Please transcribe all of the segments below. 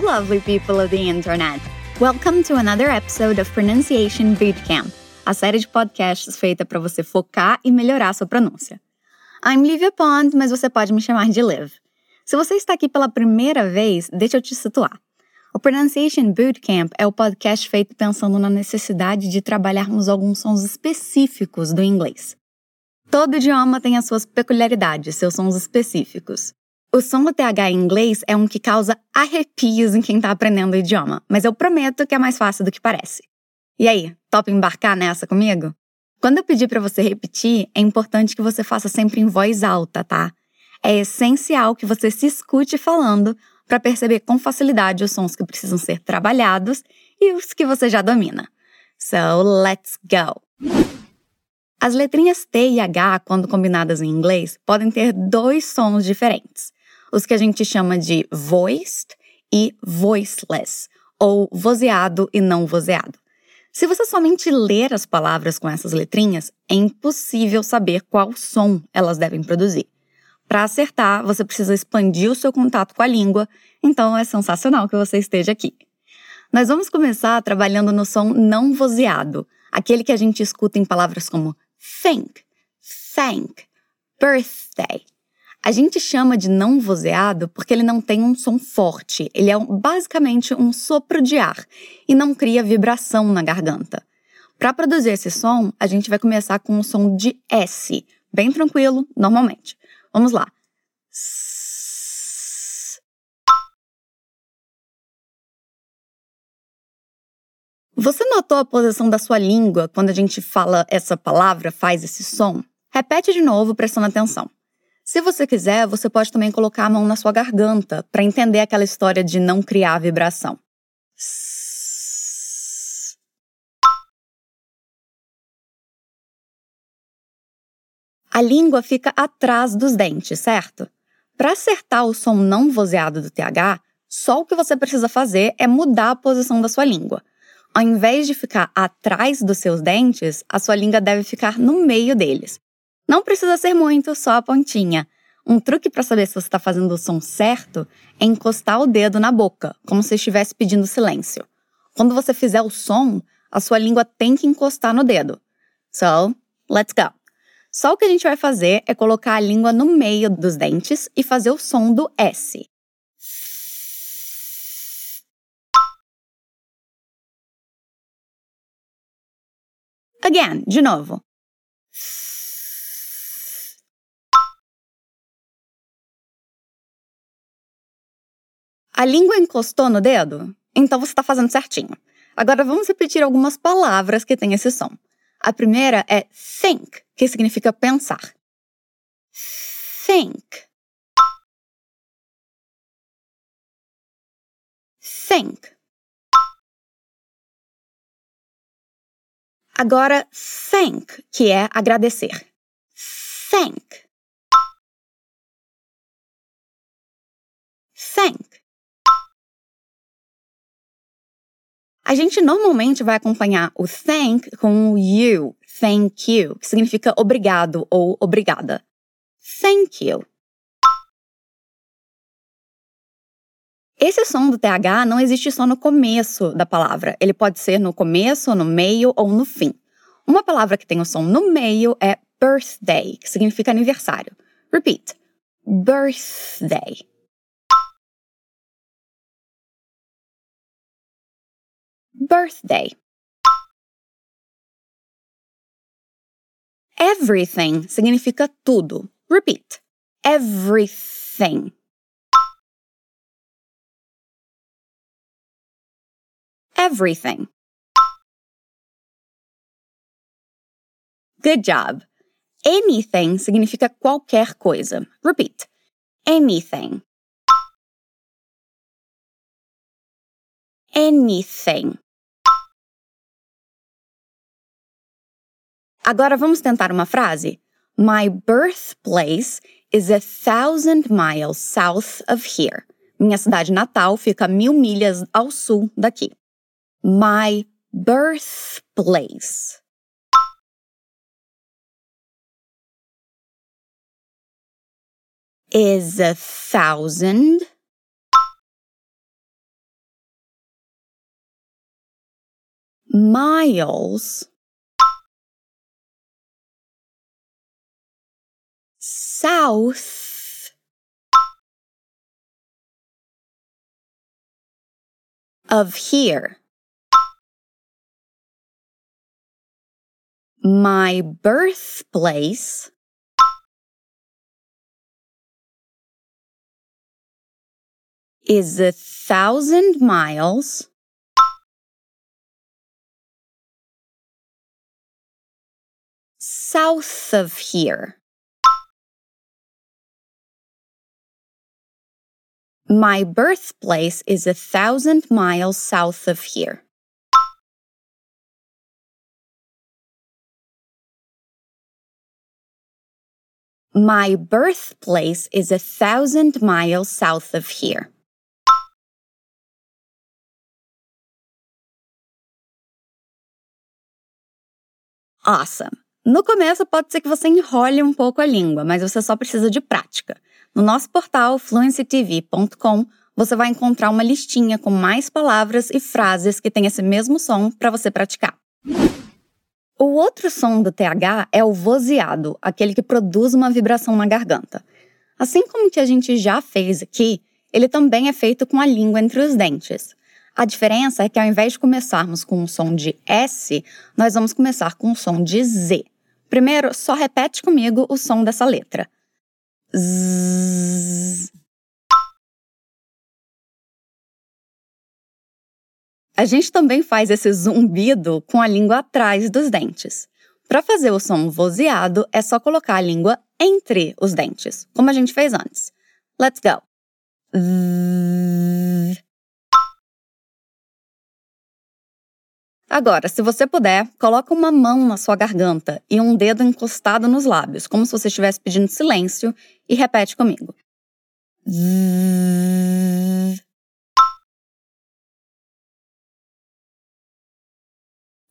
Hello, lovely people of the internet. Welcome to another episode of Pronunciation Bootcamp, a série de podcasts feita para você focar e melhorar sua pronúncia. I'm Livia Pond, mas você pode me chamar de Liv. Se você está aqui pela primeira vez, deixa eu te situar. O Pronunciation Bootcamp é o podcast feito pensando na necessidade de trabalharmos alguns sons específicos do inglês. Todo idioma tem as suas peculiaridades, seus sons específicos. O som do TH em inglês é um que causa arrepios em quem está aprendendo o idioma, mas eu prometo que é mais fácil do que parece. E aí, topa embarcar nessa comigo? Quando eu pedir para você repetir, é importante que você faça sempre em voz alta, tá? É essencial que você se escute falando para perceber com facilidade os sons que precisam ser trabalhados e os que você já domina. So, let's go! As letrinhas T e H, quando combinadas em inglês, podem ter dois sons diferentes os que a gente chama de voiced e voiceless, ou vozeado e não vozeado. Se você somente ler as palavras com essas letrinhas, é impossível saber qual som elas devem produzir. Para acertar, você precisa expandir o seu contato com a língua, então é sensacional que você esteja aqui. Nós vamos começar trabalhando no som não vozeado, aquele que a gente escuta em palavras como think, thank, birthday, a gente chama de não vozeado porque ele não tem um som forte, ele é basicamente um sopro de ar e não cria vibração na garganta. Para produzir esse som, a gente vai começar com um som de S, bem tranquilo, normalmente. Vamos lá. Você notou a posição da sua língua quando a gente fala essa palavra, faz esse som? Repete de novo, prestando atenção. Se você quiser, você pode também colocar a mão na sua garganta para entender aquela história de não criar vibração. A língua fica atrás dos dentes, certo? Para acertar o som não vozeado do TH, só o que você precisa fazer é mudar a posição da sua língua. Ao invés de ficar atrás dos seus dentes, a sua língua deve ficar no meio deles. Não precisa ser muito, só a pontinha. Um truque para saber se você está fazendo o som certo é encostar o dedo na boca, como se estivesse pedindo silêncio. Quando você fizer o som, a sua língua tem que encostar no dedo. So, let's go. Só o que a gente vai fazer é colocar a língua no meio dos dentes e fazer o som do S. Again, de novo. A língua encostou no dedo? Então você está fazendo certinho. Agora vamos repetir algumas palavras que têm esse som. A primeira é think, que significa pensar. Think. Think. Agora, thank, que é agradecer. Thank. Thank. A gente normalmente vai acompanhar o thank com o you, thank you, que significa obrigado ou obrigada. Thank you. Esse som do TH não existe só no começo da palavra. Ele pode ser no começo, no meio ou no fim. Uma palavra que tem o som no meio é birthday, que significa aniversário. Repeat. Birthday. Birthday. Everything significa tudo. Repeat. Everything. Everything. Good job. Anything significa qualquer coisa. Repeat. Anything. Anything. Agora vamos tentar uma frase. My birthplace is a thousand miles south of here. Minha cidade natal fica mil milhas ao sul daqui. My birthplace. Is a thousand miles south of here. My birthplace is a thousand miles south of here. My birthplace is a thousand miles south of here. My birthplace is a thousand miles south of here. Awesome! No começo pode ser que você enrole um pouco a língua, mas você só precisa de prática. No nosso portal fluencytv.com, você vai encontrar uma listinha com mais palavras e frases que têm esse mesmo som para você praticar. O outro som do TH é o vozeado, aquele que produz uma vibração na garganta. Assim como que a gente já fez aqui, ele também é feito com a língua entre os dentes. A diferença é que ao invés de começarmos com um som de S, nós vamos começar com um som de Z. Primeiro, só repete comigo o som dessa letra. A gente também faz esse zumbido com a língua atrás dos dentes. Para fazer o som vozeado, é só colocar a língua entre os dentes, como a gente fez antes. Let's go. Agora, se você puder, coloca uma mão na sua garganta e um dedo encostado nos lábios, como se você estivesse pedindo silêncio, e repete comigo.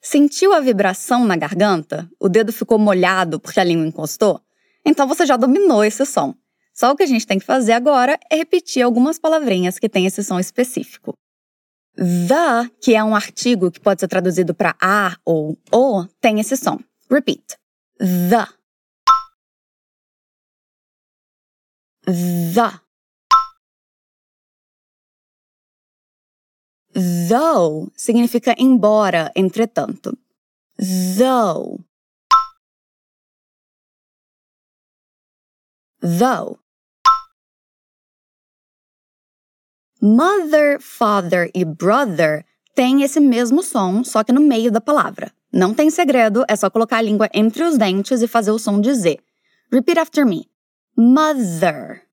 Sentiu a vibração na garganta? O dedo ficou molhado porque a língua encostou? Então você já dominou esse som. Só o que a gente tem que fazer agora é repetir algumas palavrinhas que têm esse som específico. The, que é um artigo que pode ser traduzido para a ou o, tem esse som. Repeat. The. The. Though significa embora, entretanto. Though. Though. Mother, father e brother têm esse mesmo som, só que no meio da palavra. Não tem segredo, é só colocar a língua entre os dentes e fazer o som de Z. Repeat after me. Mother.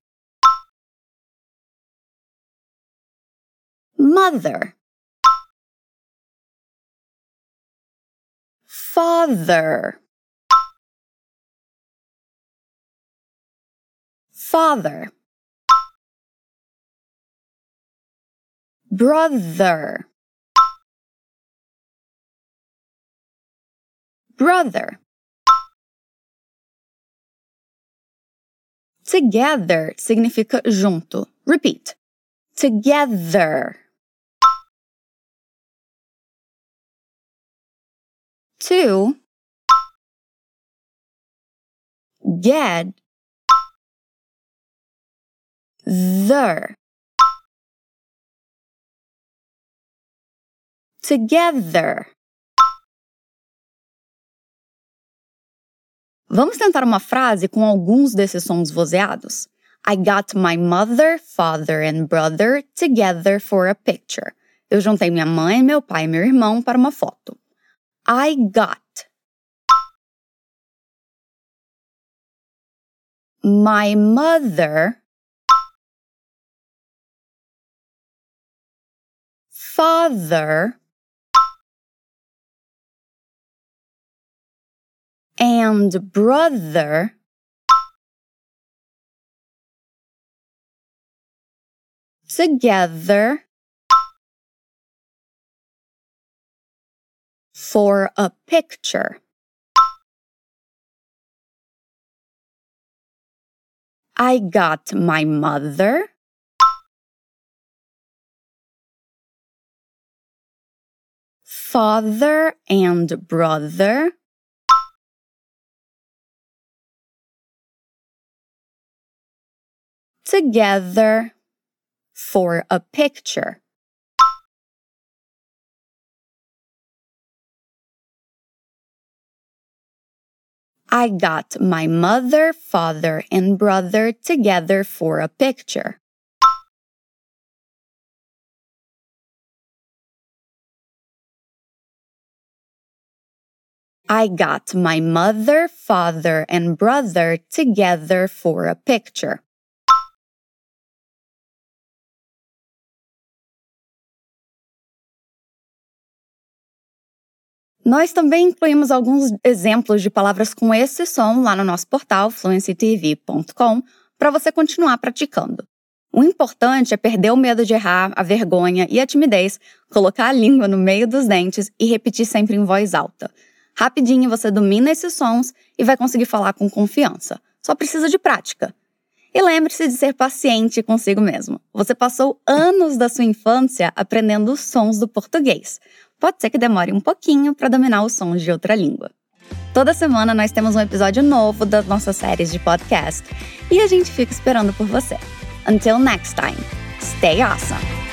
Mother. Father. Father. Brother brother Together significa junto. Repeat. Together. To get the together. Vamos tentar uma frase com alguns desses sons vozeados? I got my mother, father and brother together for a picture. Eu juntei minha mãe, meu pai e meu irmão para uma foto. I got my mother, father, and brother together for a picture. I got my mother, father and brother. Together for a picture. I got my mother, father, and brother together for a picture. I got my mother, father, and brother together for a picture. Nós também incluímos alguns exemplos de palavras com esse som lá no nosso portal fluencytv.com para você continuar praticando. O importante é perder o medo de errar, a vergonha e a timidez, colocar a língua no meio dos dentes e repetir sempre em voz alta. Rapidinho você domina esses sons e vai conseguir falar com confiança. Só precisa de prática. E lembre-se de ser paciente consigo mesmo. Você passou anos da sua infância aprendendo os sons do português. Pode ser que demore um pouquinho para dominar os sons de outra língua. Toda semana nós temos um episódio novo das nossas séries de podcast e a gente fica esperando por você. Until next time, stay awesome!